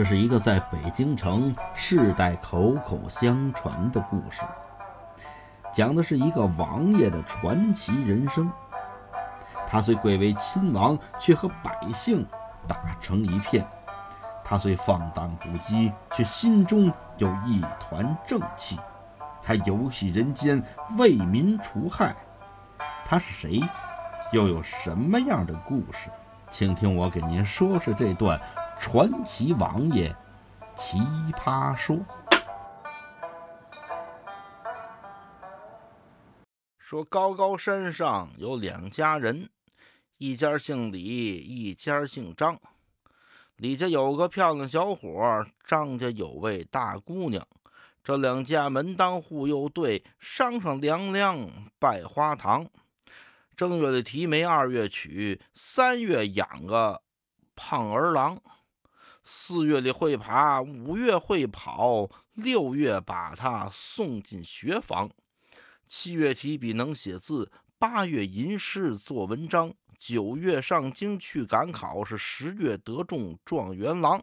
这是一个在北京城世代口口相传的故事，讲的是一个王爷的传奇人生。他虽贵为亲王，却和百姓打成一片；他虽放荡不羁，却心中有一团正气。他游戏人间，为民除害。他是谁？又有什么样的故事？请听我给您说说这段传奇王爷奇葩说。说高高山上有两家人，一家姓李，一家姓张。李家有个漂亮小伙，张家有位大姑娘。这两家门当户又对，商商量量拜花堂。正月里提媒，二月娶，三月养个胖儿郎，四月里会爬，五月会跑，六月把他送进学房，七月提笔能写字，八月吟诗做文章，九月上京去赶考，是十月得中状元郎，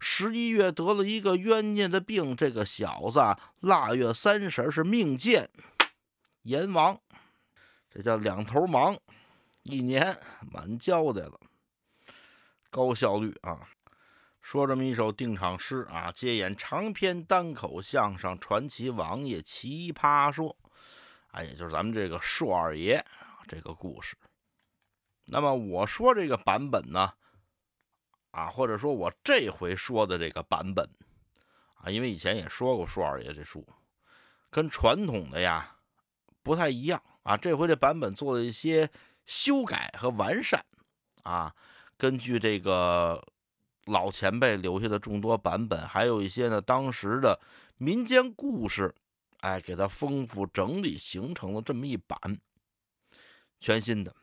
十一月得了一个冤孽的病，这个小子腊月三十是命贱阎王。这叫两头忙，一年满交代了，高效率啊！说这么一首定场诗啊，接演长篇单口相声传奇王爷奇葩说，哎，也就是咱们这个硕二爷这个故事。那么我说这个版本呢，啊，或者说我这回说的这个版本啊，因为以前也说过硕二爷这书，跟传统的呀不太一样。啊，这回这版本做了一些修改和完善，啊，根据这个老前辈留下的众多版本，还有一些呢当时的民间故事，哎，给它丰富整理，形成了这么一版全新的。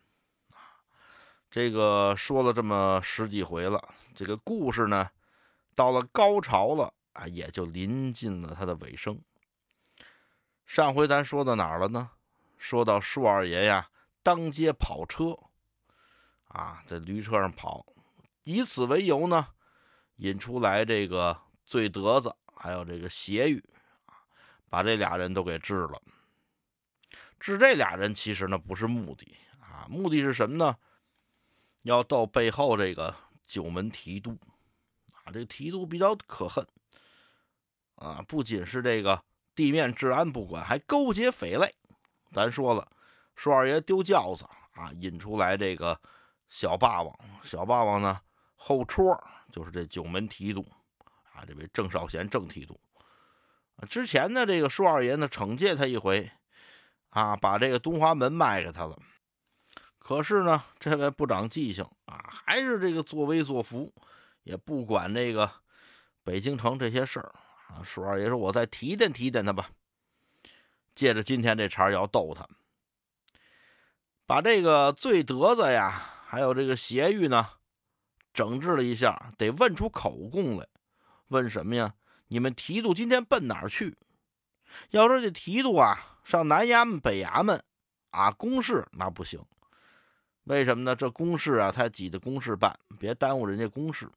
这个说了这么十几回了，这个故事呢到了高潮了啊，也就临近了它的尾声。上回咱说到哪儿了呢？说到树二爷呀，当街跑车，啊，在驴车上跑，以此为由呢，引出来这个醉德子，还有这个邪玉，把这俩人都给治了。治这俩人其实呢不是目的啊，目的是什么呢？要斗背后这个九门提督，啊，这个提督比较可恨，啊，不仅是这个地面治安不管，还勾结匪类。咱说了，舒二爷丢轿子啊，引出来这个小霸王。小霸王呢，后戳就是这九门提督啊，这位郑少贤郑提督。之前呢，这个舒二爷呢，惩戒他一回啊，把这个东华门卖给他了。可是呢，这位不长记性啊，还是这个作威作福，也不管这个北京城这些事儿啊。舒二爷说：“我再提点提点他吧。”借着今天这茬要逗他，把这个醉德子呀，还有这个邪欲呢，整治了一下，得问出口供来。问什么呀？你们提督今天奔哪儿去？要说这提督啊，上南衙门、北衙门啊，公事那不行。为什么呢？这公事啊，他挤着公事办，别耽误人家公事。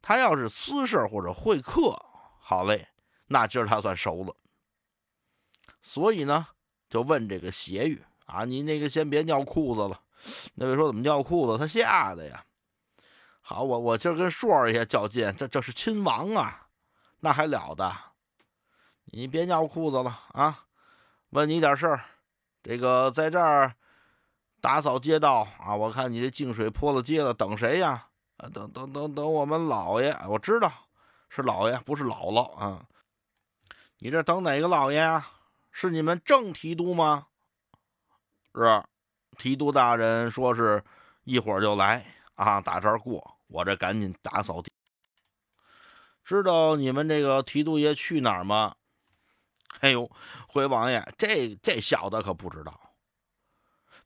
他要是私事或者会客，好嘞，那今儿他算熟了。所以呢，就问这个邪玉啊，你那个先别尿裤子了。那位说怎么尿裤子？他吓的呀。好，我我今儿跟硕儿爷较劲，这这是亲王啊，那还了得？你别尿裤子了啊！问你点事儿，这个在这儿打扫街道啊，我看你这净水泼了街了，等谁呀？啊，等等等等我们老爷，我知道是老爷，不是姥姥啊。你这等哪个老爷啊？是你们正提督吗？是，提督大人说是一会儿就来啊，打这儿过，我这赶紧打扫地。知道你们这个提督爷去哪儿吗？哎呦，回王爷，这这小子可不知道。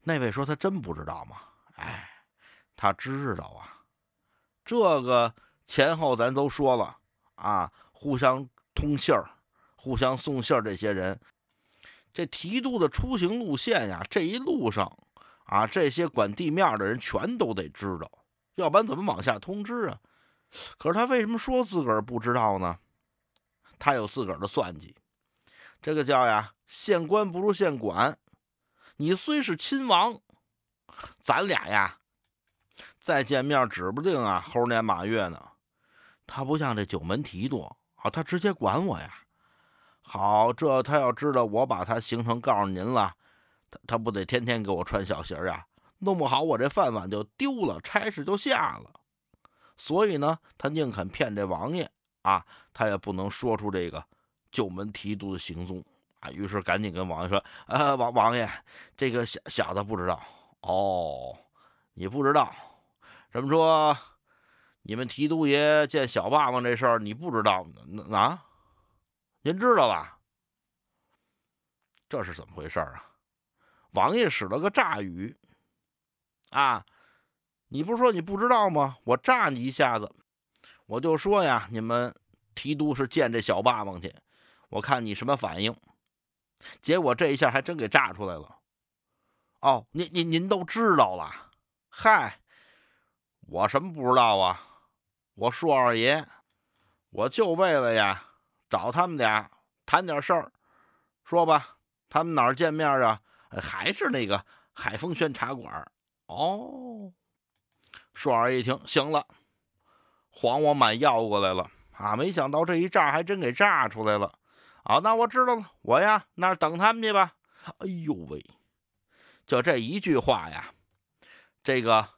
那位说他真不知道吗？哎，他知道啊，这个前后咱都说了啊，互相通信儿，互相送信儿，这些人。这提督的出行路线呀，这一路上啊，这些管地面的人全都得知道，要不然怎么往下通知啊？可是他为什么说自个儿不知道呢？他有自个儿的算计，这个叫呀，县官不如县管。你虽是亲王，咱俩呀，再见面指不定啊，猴年马月呢。他不像这九门提督啊，他直接管我呀。好，这他要知道我把他行程告诉您了，他他不得天天给我穿小鞋呀？弄不好我这饭碗就丢了，差事就下了。所以呢，他宁肯骗这王爷啊，他也不能说出这个九门提督的行踪啊。于是赶紧跟王爷说：“呃，王王爷，这个小小的不知道哦，你不知道，怎么说？你们提督爷见小霸王这事儿你不知道啊？您知道吧？这是怎么回事啊？王爷使了个诈语啊！”你不是说你不知道吗？我炸你一下子，我就说呀，你们提督是见这小霸王去，我看你什么反应。结果这一下还真给炸出来了。哦，您您您都知道了？嗨，我什么不知道啊？我硕二爷，我就为了呀找他们俩谈点事儿。说吧，他们哪儿见面啊？还是那个海丰轩茶馆。哦。双儿一听，行了，黄我满要过来了啊！没想到这一炸还真给炸出来了啊！那我知道了，我呀那儿等他们去吧。哎呦喂，就这一句话呀，这个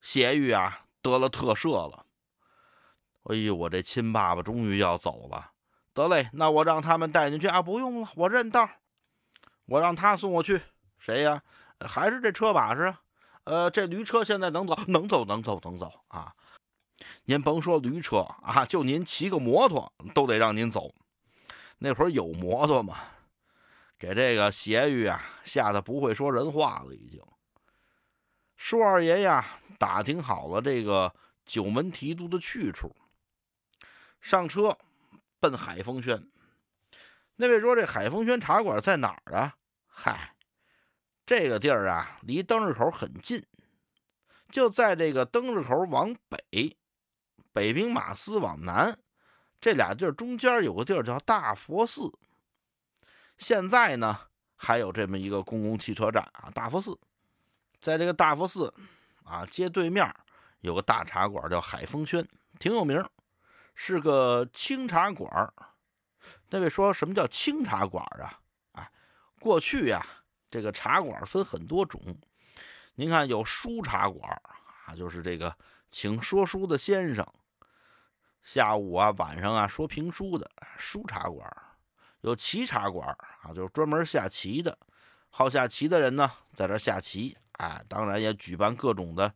谢玉啊得了特赦了。哎呦，我这亲爸爸终于要走了。得嘞，那我让他们带进去啊！不用了，我认道，我让他送我去。谁呀？还是这车把式啊？呃，这驴车现在能走，能走，能走，能走啊！您甭说驴车啊，就您骑个摩托都得让您走。那会儿有摩托吗？给这个邪玉啊吓得不会说人话了，已经。舒二爷呀，打听好了这个九门提督的去处，上车奔海丰轩。那位说：“这海丰轩茶馆在哪儿啊？”嗨。这个地儿啊，离灯市口很近，就在这个灯市口往北，北兵马司往南，这俩地儿中间有个地儿叫大佛寺。现在呢，还有这么一个公共汽车站啊，大佛寺。在这个大佛寺啊街对面有个大茶馆叫海丰轩，挺有名，是个清茶馆。那位说什么叫清茶馆啊？哎，过去呀。这个茶馆分很多种，您看有书茶馆啊，就是这个请说书的先生，下午啊、晚上啊说评书的书茶馆；有棋茶馆啊，就是专门下棋的，好下棋的人呢在这下棋。哎，当然也举办各种的，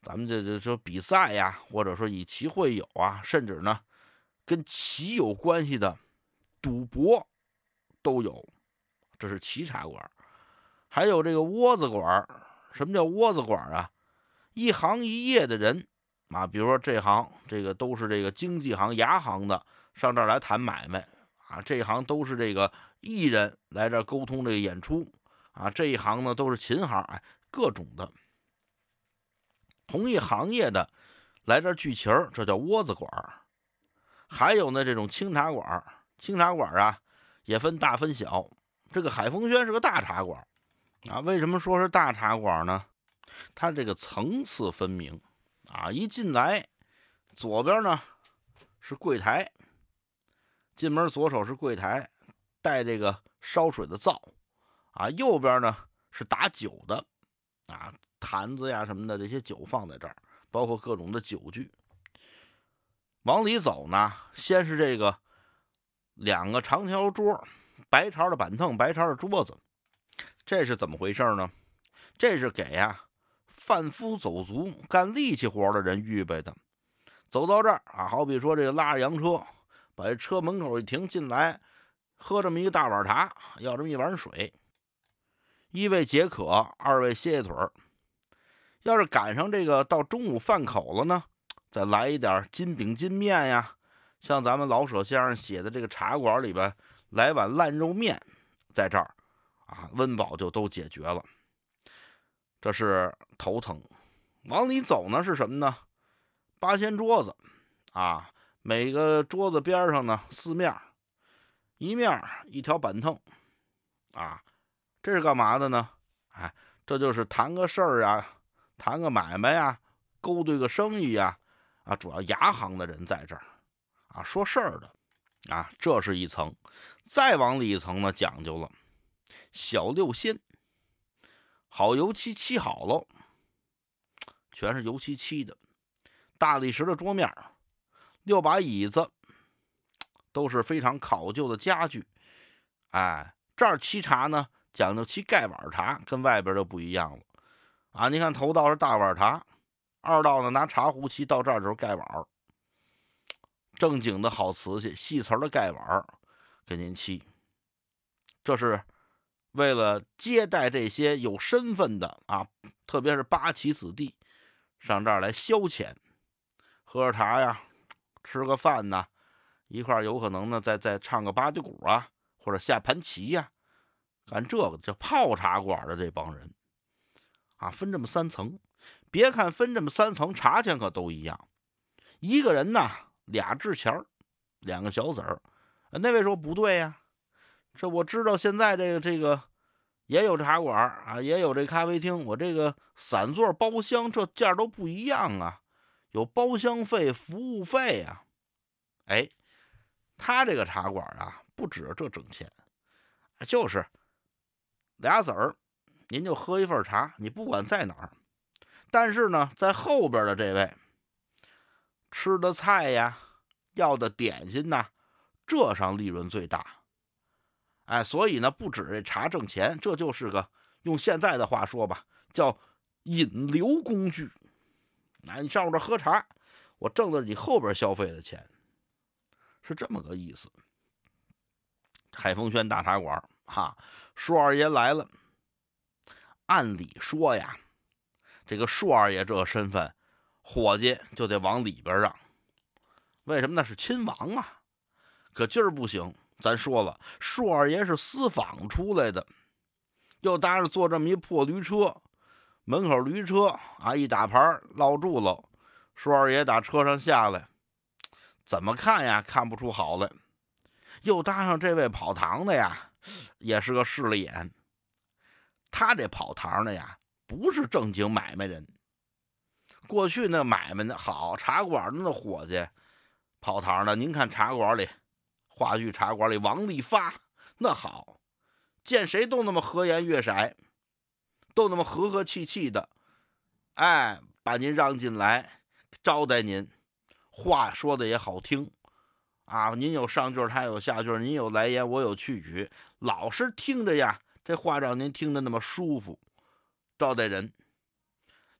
咱们这这说比赛呀，或者说以棋会友啊，甚至呢跟棋有关系的赌博都有。这是棋茶馆。还有这个窝子馆什么叫窝子馆啊？一行一业的人啊，比如说这行这个都是这个经济行、牙行的，上这儿来谈买卖啊。这一行都是这个艺人来这儿沟通这个演出啊。这一行呢都是琴行，哎，各种的同一行业的来这儿聚齐，这叫窝子馆还有呢这种清茶馆清茶馆啊也分大分小。这个海丰轩是个大茶馆。啊，为什么说是大茶馆呢？它这个层次分明啊！一进来，左边呢是柜台，进门左手是柜台，带这个烧水的灶啊。右边呢是打酒的啊，坛子呀什么的，这些酒放在这儿，包括各种的酒具。往里走呢，先是这个两个长条桌，白朝的板凳，白朝的桌子。这是怎么回事呢？这是给呀贩夫走卒、干力气活的人预备的。走到这儿啊，好比说这个拉着洋车，把这车门口一停，进来喝这么一个大碗茶，要这么一碗水，一位解渴，二位歇歇腿儿。要是赶上这个到中午饭口了呢，再来一点金饼金面呀，像咱们老舍先生写的这个茶馆里边来碗烂肉面，在这儿。啊，温饱就都解决了，这是头疼。往里走呢是什么呢？八仙桌子啊，每个桌子边上呢四面，一面一条板凳，啊，这是干嘛的呢？哎，这就是谈个事儿啊，谈个买卖呀，勾兑个生意呀，啊，主要牙行的人在这儿，啊，说事儿的，啊，这是一层，再往里一层呢，讲究了，小六仙，好油漆漆好喽，全是油漆漆的，大理石的桌面，六把椅子。都是非常考究的家具，哎，这儿沏茶呢，讲究沏盖碗茶，跟外边就不一样了啊！你看头道是大碗茶，二道呢拿茶壶沏，到这儿就是盖碗，正经的好瓷器，细瓷的盖碗给您沏，这是为了接待这些有身份的啊，特别是八旗子弟上这儿来消遣，喝着茶呀，吃个饭呐。一块有可能呢，再再唱个八九鼓啊，或者下盘棋呀，干这个叫泡茶馆的这帮人啊，分这么三层。别看分这么三层，茶钱可都一样。一个人呢，俩制钱儿，两个小子儿。那位说不对呀，这我知道现在这个这个也有茶馆啊，也有这咖啡厅，我这个散座包厢这价都不一样啊，有包厢费、服务费啊，哎。他这个茶馆啊，不止这挣钱，就是俩子儿，您就喝一份茶，你不管在哪儿。但是呢，在后边的这位吃的菜呀，要的点心呐，这上利润最大。哎，所以呢，不止这茶挣钱，这就是个用现在的话说吧，叫引流工具。哎，你上我这喝茶，我挣的是你后边消费的钱。是这么个意思。海丰轩大茶馆，哈，舒二爷来了。按理说呀，这个舒二爷这个身份，伙计就得往里边让。为什么？那是亲王啊。可今儿不行，咱说了，舒二爷是私访出来的，又搭着坐这么一破驴车，门口驴车啊一打牌落住了。舒二爷打车上下来。怎么看呀？看不出好来。又搭上这位跑堂的呀，也是个势利眼。他这跑堂的呀，不是正经买卖人。过去那买卖的好，茶馆的那伙计，跑堂的，您看茶馆里，话剧茶馆里，王利发那好，见谁都那么和颜悦色，都那么和和气气的，哎，把您让进来，招待您。话说的也好听，啊，您有上句，他有下句，您有来言，我有去语，老是听着呀，这话让您听着那么舒服，招待人。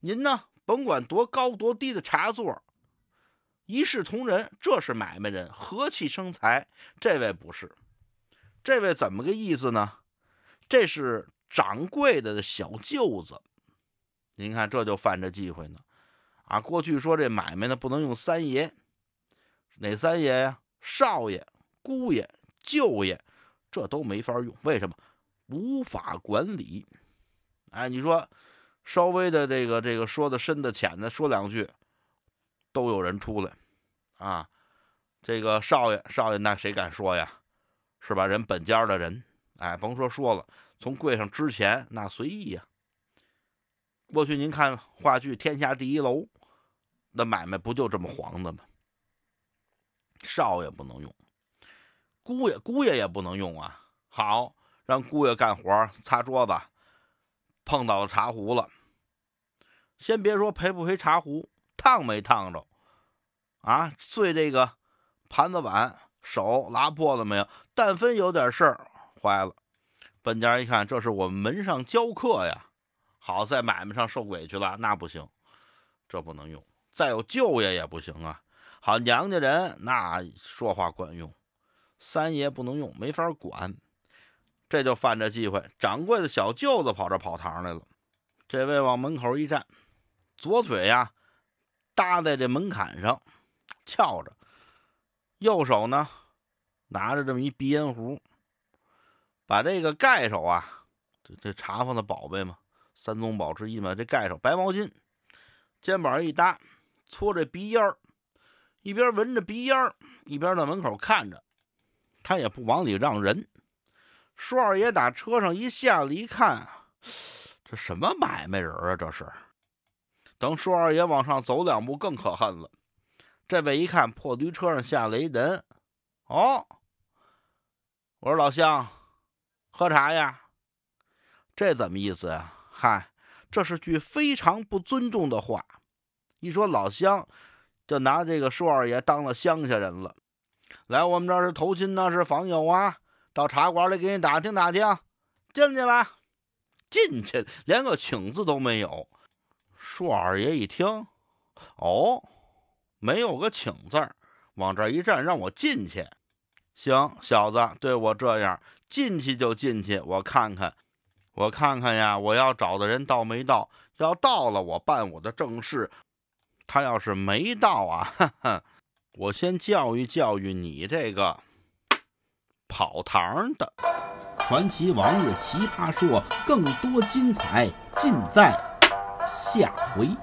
您呢，甭管多高多低的茶座，一视同仁，这是买卖人，和气生财。这位不是，这位怎么个意思呢？这是掌柜的小舅子，您看这就犯着忌讳呢。啊，过去说这买卖呢不能用三爷，哪三爷呀？少爷、姑爷、舅爷，这都没法用。为什么？无法管理。哎，你说稍微的这个这个说的深的浅的，说两句，都有人出来。啊，这个少爷少爷，那谁敢说呀？是吧？人本家的人，哎，甭说说了，从柜上支钱那随意呀。过去您看话剧《天下第一楼》。那买卖不就这么黄的吗？少爷不能用，姑爷姑爷也不能用啊！好，让姑爷干活，擦桌子，碰到了茶壶了，先别说赔不赔茶壶，烫没烫着啊？碎这个盘子碗，手拉破了没有？但分有点事儿，坏了，本家一看，这是我们门上教课呀！好在买卖上受委屈了，那不行，这不能用。再有舅爷也不行啊，好娘家人那说话管用，三爷不能用，没法管，这就犯着忌讳。掌柜的小舅子跑这跑堂来了，这位往门口一站，左腿呀搭在这门槛上，翘着，右手呢拿着这么一鼻烟壶，把这个盖手啊，这这茶房的宝贝嘛，三宗宝之一嘛，这盖手白毛巾，肩膀一搭。搓这鼻烟儿，一边闻着鼻烟一边在门口看着。他也不往里让人。舒二爷打车上一下来一看，这什么买卖人啊？这是。等舒二爷往上走两步，更可恨了。这位一看，破驴车上下来一人。哦，我说老乡，喝茶呀？这怎么意思呀？嗨，这是句非常不尊重的话。一说老乡，就拿这个舒二爷当了乡下人了。来我们这儿是投亲呢，是访友啊。到茶馆里给你打听打听，进去吧。进去连个请字都没有。舒二爷一听，哦，没有个请字儿，往这一站，让我进去。行，小子，对我这样，进去就进去。我看看，我看看呀，我要找的人到没到？要到了，我办我的正事。他要是没到啊，哈哈，我先教育教育你这个。跑堂的传奇王爷奇葩说，更多精彩尽在下回。